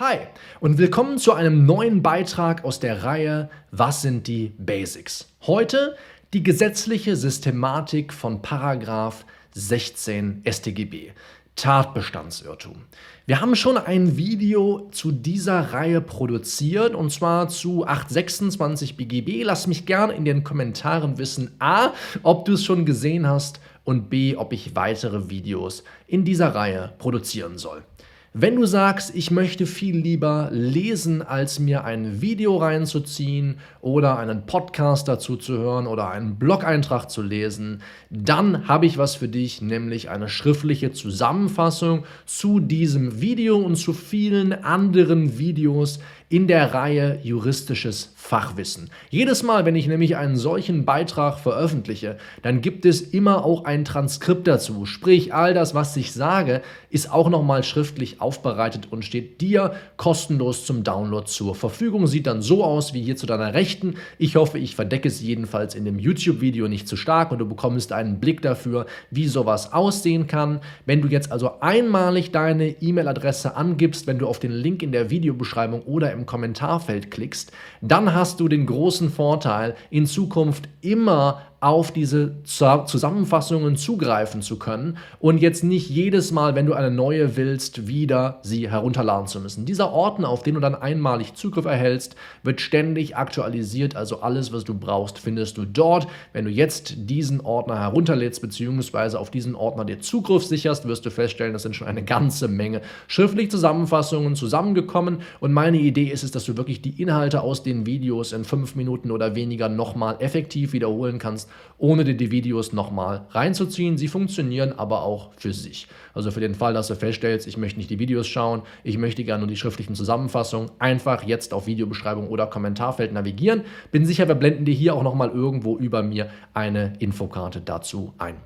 Hi und willkommen zu einem neuen Beitrag aus der Reihe Was sind die Basics? Heute die gesetzliche Systematik von Paragraph 16 StGB. Tatbestandsirrtum. Wir haben schon ein Video zu dieser Reihe produziert und zwar zu 826 BGB. Lass mich gerne in den Kommentaren wissen, a, ob du es schon gesehen hast und b, ob ich weitere Videos in dieser Reihe produzieren soll. Wenn du sagst, ich möchte viel lieber lesen, als mir ein Video reinzuziehen oder einen Podcast dazu zu hören oder einen Blog-Eintrag zu lesen, dann habe ich was für dich, nämlich eine schriftliche Zusammenfassung zu diesem Video und zu vielen anderen Videos in der Reihe Juristisches Fachwissen. Jedes Mal, wenn ich nämlich einen solchen Beitrag veröffentliche, dann gibt es immer auch ein Transkript dazu. Sprich, all das, was ich sage, ist auch nochmal schriftlich aufbereitet und steht dir kostenlos zum Download zur Verfügung. Sieht dann so aus wie hier zu deiner Rechten. Ich hoffe, ich verdecke es jedenfalls in dem YouTube-Video nicht zu stark und du bekommst einen Blick dafür, wie sowas aussehen kann. Wenn du jetzt also einmalig deine E-Mail-Adresse angibst, wenn du auf den Link in der Videobeschreibung oder im Kommentarfeld klickst, dann hast du den großen Vorteil, in Zukunft immer auf diese Zusammenfassungen zugreifen zu können und jetzt nicht jedes Mal, wenn du eine neue willst, wieder sie herunterladen zu müssen. Dieser Ordner, auf den du dann einmalig Zugriff erhältst, wird ständig aktualisiert, also alles, was du brauchst, findest du dort. Wenn du jetzt diesen Ordner herunterlädst bzw. auf diesen Ordner dir Zugriff sicherst, wirst du feststellen, das sind schon eine ganze Menge schriftliche Zusammenfassungen zusammengekommen und meine Idee ist es, dass du wirklich die Inhalte aus den Videos in fünf Minuten oder weniger nochmal effektiv wiederholen kannst ohne dir die Videos nochmal reinzuziehen. Sie funktionieren aber auch für sich. Also für den Fall, dass du feststellst, ich möchte nicht die Videos schauen, ich möchte gerne nur die schriftlichen Zusammenfassungen, einfach jetzt auf Videobeschreibung oder Kommentarfeld navigieren. Bin sicher, wir blenden dir hier auch nochmal irgendwo über mir eine Infokarte dazu ein.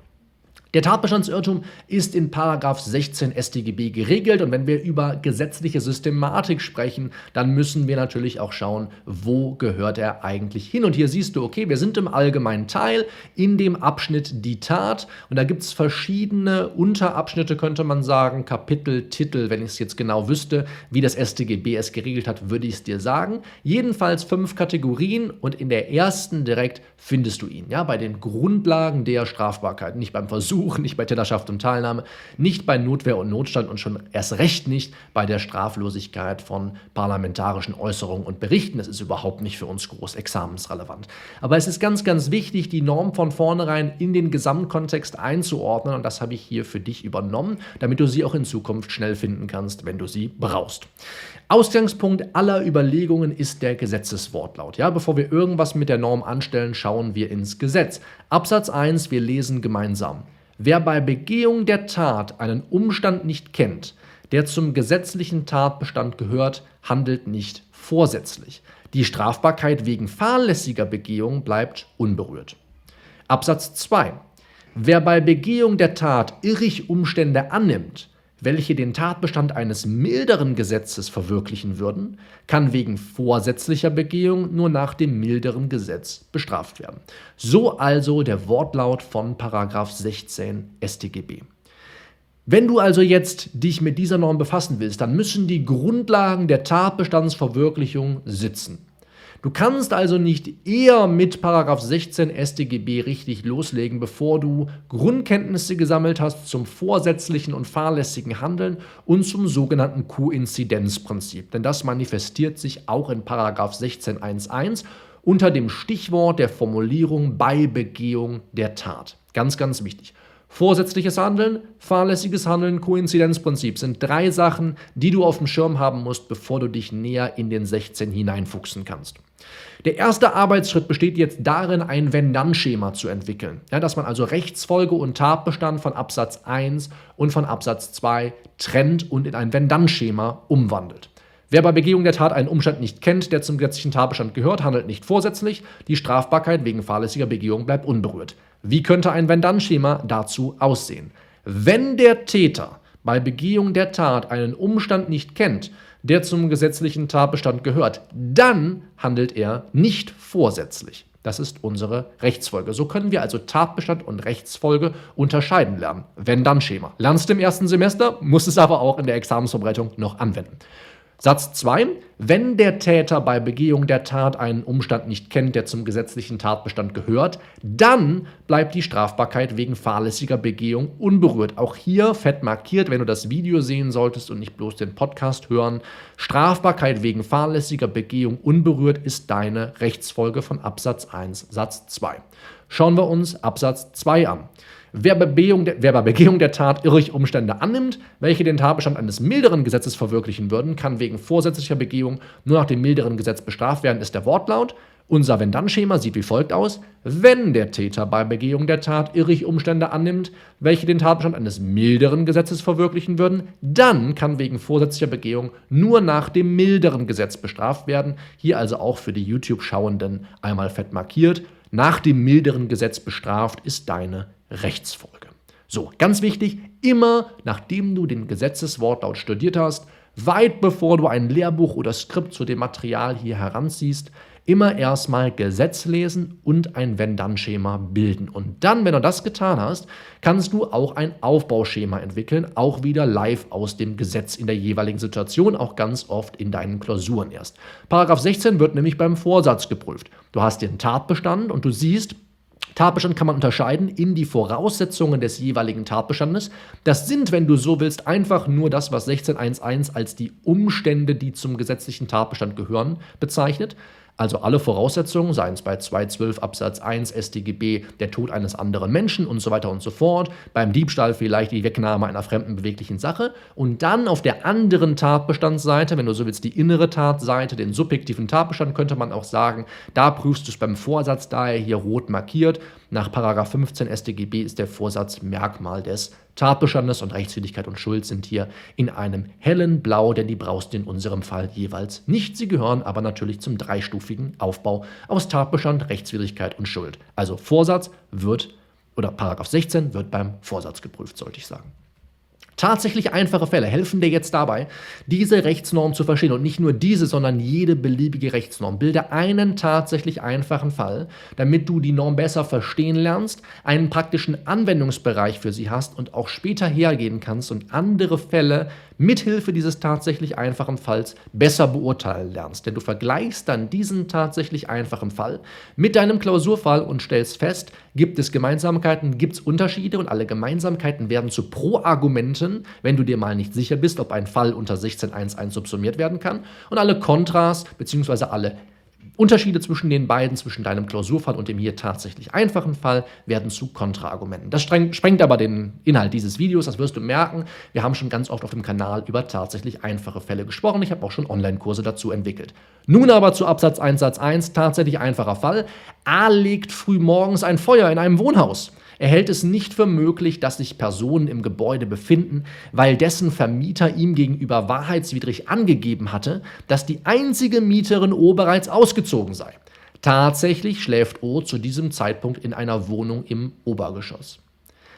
Der Tatbestandsirrtum ist in 16 StGB geregelt und wenn wir über gesetzliche Systematik sprechen, dann müssen wir natürlich auch schauen, wo gehört er eigentlich hin. Und hier siehst du, okay, wir sind im allgemeinen Teil in dem Abschnitt die Tat und da gibt es verschiedene Unterabschnitte, könnte man sagen, Kapitel, Titel, wenn ich es jetzt genau wüsste, wie das StGB es geregelt hat, würde ich es dir sagen. Jedenfalls fünf Kategorien und in der ersten direkt findest du ihn, ja, bei den Grundlagen der Strafbarkeit, nicht beim Versuch Versuch, nicht bei Täterschaft und Teilnahme, nicht bei Notwehr und Notstand und schon erst recht nicht bei der Straflosigkeit von parlamentarischen Äußerungen und Berichten. Das ist überhaupt nicht für uns groß examensrelevant. Aber es ist ganz, ganz wichtig, die Norm von vornherein in den Gesamtkontext einzuordnen und das habe ich hier für dich übernommen, damit du sie auch in Zukunft schnell finden kannst, wenn du sie brauchst. Ausgangspunkt aller Überlegungen ist der Gesetzeswortlaut. Ja, bevor wir irgendwas mit der Norm anstellen, schauen wir ins Gesetz. Absatz 1, wir lesen gemeinsam. Wer bei Begehung der Tat einen Umstand nicht kennt, der zum gesetzlichen Tatbestand gehört, handelt nicht vorsätzlich. Die Strafbarkeit wegen fahrlässiger Begehung bleibt unberührt. Absatz 2. Wer bei Begehung der Tat irrig Umstände annimmt, welche den Tatbestand eines milderen Gesetzes verwirklichen würden, kann wegen vorsätzlicher Begehung nur nach dem milderen Gesetz bestraft werden. So also der Wortlaut von 16 StGB. Wenn du also jetzt dich mit dieser Norm befassen willst, dann müssen die Grundlagen der Tatbestandsverwirklichung sitzen. Du kannst also nicht eher mit 16 StGB richtig loslegen, bevor du Grundkenntnisse gesammelt hast zum vorsätzlichen und fahrlässigen Handeln und zum sogenannten Koinzidenzprinzip. Denn das manifestiert sich auch in 16.1.1 unter dem Stichwort der Formulierung bei Begehung der Tat. Ganz, ganz wichtig. Vorsätzliches Handeln, fahrlässiges Handeln, Koinzidenzprinzip sind drei Sachen, die du auf dem Schirm haben musst, bevor du dich näher in den 16 hineinfuchsen kannst. Der erste Arbeitsschritt besteht jetzt darin, ein Wenn-Dann-Schema zu entwickeln. Ja, dass man also Rechtsfolge und Tatbestand von Absatz 1 und von Absatz 2 trennt und in ein Wenn-Dann-Schema umwandelt. Wer bei Begehung der Tat einen Umstand nicht kennt, der zum gesetzlichen Tatbestand gehört, handelt nicht vorsätzlich. Die Strafbarkeit wegen fahrlässiger Begehung bleibt unberührt. Wie könnte ein Wenn-Dann-Schema dazu aussehen? Wenn der Täter bei Begehung der Tat einen Umstand nicht kennt, der zum gesetzlichen Tatbestand gehört, dann handelt er nicht vorsätzlich. Das ist unsere Rechtsfolge. So können wir also Tatbestand und Rechtsfolge unterscheiden lernen. Wenn-Dann-Schema. Lernst du im ersten Semester, musst es aber auch in der Examensvorbereitung noch anwenden. Satz 2. Wenn der Täter bei Begehung der Tat einen Umstand nicht kennt, der zum gesetzlichen Tatbestand gehört, dann bleibt die Strafbarkeit wegen fahrlässiger Begehung unberührt. Auch hier fett markiert, wenn du das Video sehen solltest und nicht bloß den Podcast hören. Strafbarkeit wegen fahrlässiger Begehung unberührt ist deine Rechtsfolge von Absatz 1 Satz 2. Schauen wir uns Absatz 2 an. Wer Begehung der, wer bei Begehung der Tat irrig Umstände annimmt, welche den Tatbestand eines milderen Gesetzes verwirklichen würden, kann wegen vorsätzlicher Begehung nur nach dem milderen Gesetz bestraft werden, ist der Wortlaut. Unser Wenn-Dann-Schema sieht wie folgt aus. Wenn der Täter bei Begehung der Tat irrig Umstände annimmt, welche den Tatbestand eines milderen Gesetzes verwirklichen würden, dann kann wegen vorsätzlicher Begehung nur nach dem milderen Gesetz bestraft werden. Hier also auch für die YouTube-Schauenden einmal fett markiert. Nach dem milderen Gesetz bestraft ist deine Rechtsfolge. So, ganz wichtig, immer nachdem du den Gesetzeswortlaut studiert hast, weit bevor du ein Lehrbuch oder Skript zu dem Material hier heranziehst, immer erstmal Gesetz lesen und ein Wenn-Dann-Schema bilden. Und dann, wenn du das getan hast, kannst du auch ein Aufbauschema entwickeln, auch wieder live aus dem Gesetz in der jeweiligen Situation, auch ganz oft in deinen Klausuren erst. Paragraph 16 wird nämlich beim Vorsatz geprüft. Du hast den Tatbestand und du siehst, Tatbestand kann man unterscheiden in die Voraussetzungen des jeweiligen Tatbestandes. Das sind, wenn du so willst, einfach nur das, was 16.1.1 als die Umstände, die zum gesetzlichen Tatbestand gehören, bezeichnet. Also alle Voraussetzungen, seien es bei 212 Absatz 1 StGB der Tod eines anderen Menschen und so weiter und so fort, beim Diebstahl vielleicht die Wegnahme einer fremden beweglichen Sache und dann auf der anderen Tatbestandsseite, wenn du so willst, die innere Tatseite, den subjektiven Tatbestand, könnte man auch sagen, da prüfst du es beim Vorsatz, daher hier rot markiert. Nach 15 StGB ist der Vorsatz Merkmal des Tatbestandes und Rechtswidrigkeit und Schuld sind hier in einem hellen Blau, denn die brauchst du in unserem Fall jeweils nicht. Sie gehören aber natürlich zum dreistufigen Aufbau aus Tatbestand, Rechtswidrigkeit und Schuld. Also Vorsatz wird, oder Paragraph 16 wird beim Vorsatz geprüft, sollte ich sagen. Tatsächlich einfache Fälle helfen dir jetzt dabei, diese Rechtsnorm zu verstehen und nicht nur diese, sondern jede beliebige Rechtsnorm. Bilde einen tatsächlich einfachen Fall, damit du die Norm besser verstehen lernst, einen praktischen Anwendungsbereich für sie hast und auch später hergehen kannst und andere Fälle mithilfe dieses tatsächlich einfachen Falls besser beurteilen lernst. Denn du vergleichst dann diesen tatsächlich einfachen Fall mit deinem Klausurfall und stellst fest, gibt es Gemeinsamkeiten, gibt es Unterschiede und alle Gemeinsamkeiten werden zu Pro-Argumenten, wenn du dir mal nicht sicher bist, ob ein Fall unter 16.1.1 subsumiert werden kann und alle Kontras bzw. alle Unterschiede zwischen den beiden, zwischen deinem Klausurfall und dem hier tatsächlich einfachen Fall, werden zu Kontraargumenten. Das sprengt aber den Inhalt dieses Videos, das wirst du merken. Wir haben schon ganz oft auf dem Kanal über tatsächlich einfache Fälle gesprochen. Ich habe auch schon Online-Kurse dazu entwickelt. Nun aber zu Absatz 1 Satz 1, tatsächlich einfacher Fall. A legt früh morgens ein Feuer in einem Wohnhaus. Er hält es nicht für möglich, dass sich Personen im Gebäude befinden, weil dessen Vermieter ihm gegenüber wahrheitswidrig angegeben hatte, dass die einzige Mieterin O bereits ausgezogen sei. Tatsächlich schläft O zu diesem Zeitpunkt in einer Wohnung im Obergeschoss.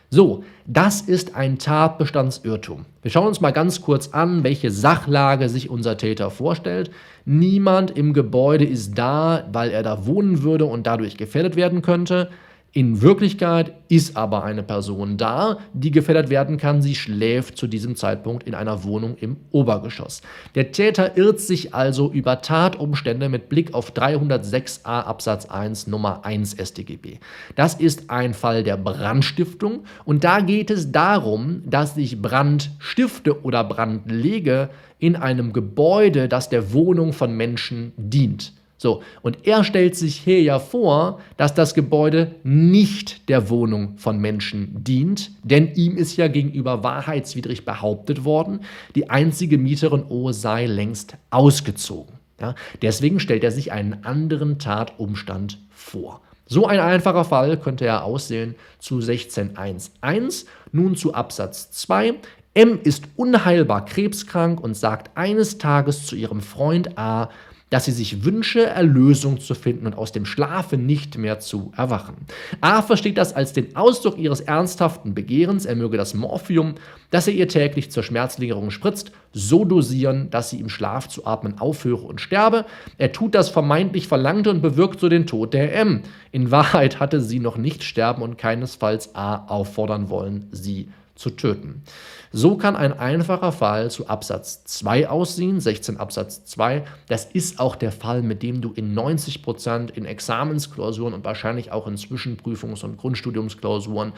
So, das ist ein Tatbestandsirrtum. Wir schauen uns mal ganz kurz an, welche Sachlage sich unser Täter vorstellt. Niemand im Gebäude ist da, weil er da wohnen würde und dadurch gefährdet werden könnte. In Wirklichkeit ist aber eine Person da, die gefährdet werden kann. Sie schläft zu diesem Zeitpunkt in einer Wohnung im Obergeschoss. Der Täter irrt sich also über Tatumstände mit Blick auf 306a Absatz 1 Nummer 1 StGB. Das ist ein Fall der Brandstiftung und da geht es darum, dass ich Brand stifte oder Brand lege in einem Gebäude, das der Wohnung von Menschen dient. So, und er stellt sich hier ja vor, dass das Gebäude nicht der Wohnung von Menschen dient, denn ihm ist ja gegenüber wahrheitswidrig behauptet worden, die einzige Mieterin O sei längst ausgezogen. Ja, deswegen stellt er sich einen anderen Tatumstand vor. So ein einfacher Fall könnte er aussehen zu 16.1.1. Nun zu Absatz 2. M ist unheilbar krebskrank und sagt eines Tages zu ihrem Freund A, dass sie sich wünsche, Erlösung zu finden und aus dem Schlafe nicht mehr zu erwachen. A versteht das als den Ausdruck ihres ernsthaften Begehrens, er möge das Morphium, das er ihr täglich zur Schmerzlingerung spritzt, so dosieren, dass sie im Schlaf zu atmen aufhöre und sterbe. Er tut das vermeintlich Verlangte und bewirkt so den Tod der M. In Wahrheit hatte sie noch nicht sterben und keinesfalls A auffordern wollen, sie zu töten. So kann ein einfacher Fall zu Absatz 2 aussehen, 16 Absatz 2. Das ist auch der Fall, mit dem du in 90 Prozent in Examensklausuren und wahrscheinlich auch in Zwischenprüfungs- und Grundstudiumsklausuren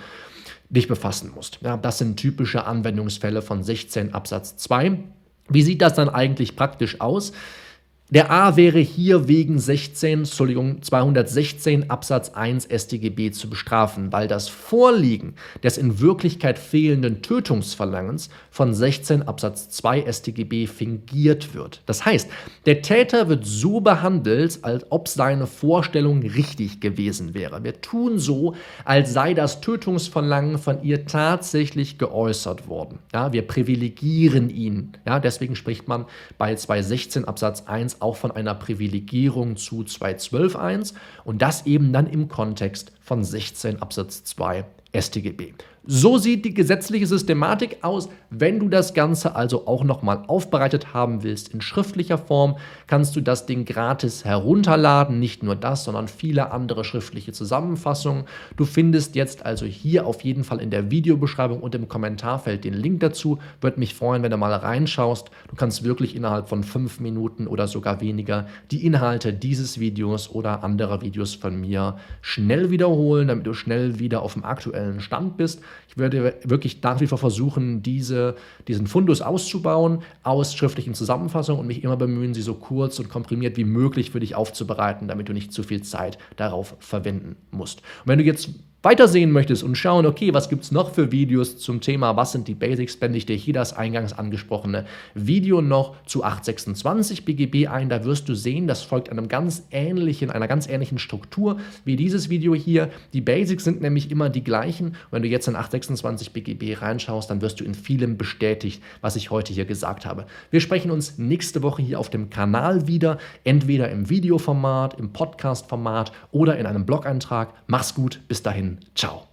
dich befassen musst. Ja, das sind typische Anwendungsfälle von 16 Absatz 2. Wie sieht das dann eigentlich praktisch aus? Der A wäre hier wegen 16, Entschuldigung, 216 Absatz 1 StGB zu bestrafen, weil das Vorliegen des in Wirklichkeit fehlenden Tötungsverlangens von 16 Absatz 2 StGB fingiert wird. Das heißt, der Täter wird so behandelt, als ob seine Vorstellung richtig gewesen wäre. Wir tun so, als sei das Tötungsverlangen von ihr tatsächlich geäußert worden. Ja, wir privilegieren ihn. Ja, deswegen spricht man bei 216 Absatz 1 auch von einer Privilegierung zu 212.1 und das eben dann im Kontext von 16 Absatz 2 StGB. So sieht die gesetzliche Systematik aus. Wenn du das Ganze also auch nochmal aufbereitet haben willst in schriftlicher Form, kannst du das Ding gratis herunterladen. Nicht nur das, sondern viele andere schriftliche Zusammenfassungen. Du findest jetzt also hier auf jeden Fall in der Videobeschreibung und im Kommentarfeld den Link dazu. Würde mich freuen, wenn du mal reinschaust. Du kannst wirklich innerhalb von fünf Minuten oder sogar weniger die Inhalte dieses Videos oder anderer Videos von mir schnell wiederholen, damit du schnell wieder auf dem aktuellen Stand bist. Ich werde wirklich nach wie vor versuchen, diese, diesen Fundus auszubauen aus schriftlichen Zusammenfassungen und mich immer bemühen, sie so kurz und komprimiert wie möglich für dich aufzubereiten, damit du nicht zu viel Zeit darauf verwenden musst. Und wenn du jetzt weitersehen möchtest und schauen, okay, was gibt es noch für Videos zum Thema, was sind die Basics, blende ich dir hier das eingangs angesprochene Video noch zu 826 BGB ein. Da wirst du sehen, das folgt einem ganz ähnlichen, einer ganz ähnlichen Struktur wie dieses Video hier. Die Basics sind nämlich immer die gleichen. Wenn du jetzt in 826 BGB reinschaust, dann wirst du in vielem bestätigt, was ich heute hier gesagt habe. Wir sprechen uns nächste Woche hier auf dem Kanal wieder, entweder im Videoformat, im Podcast-Format oder in einem Blog-Eintrag. Mach's gut, bis Ciao.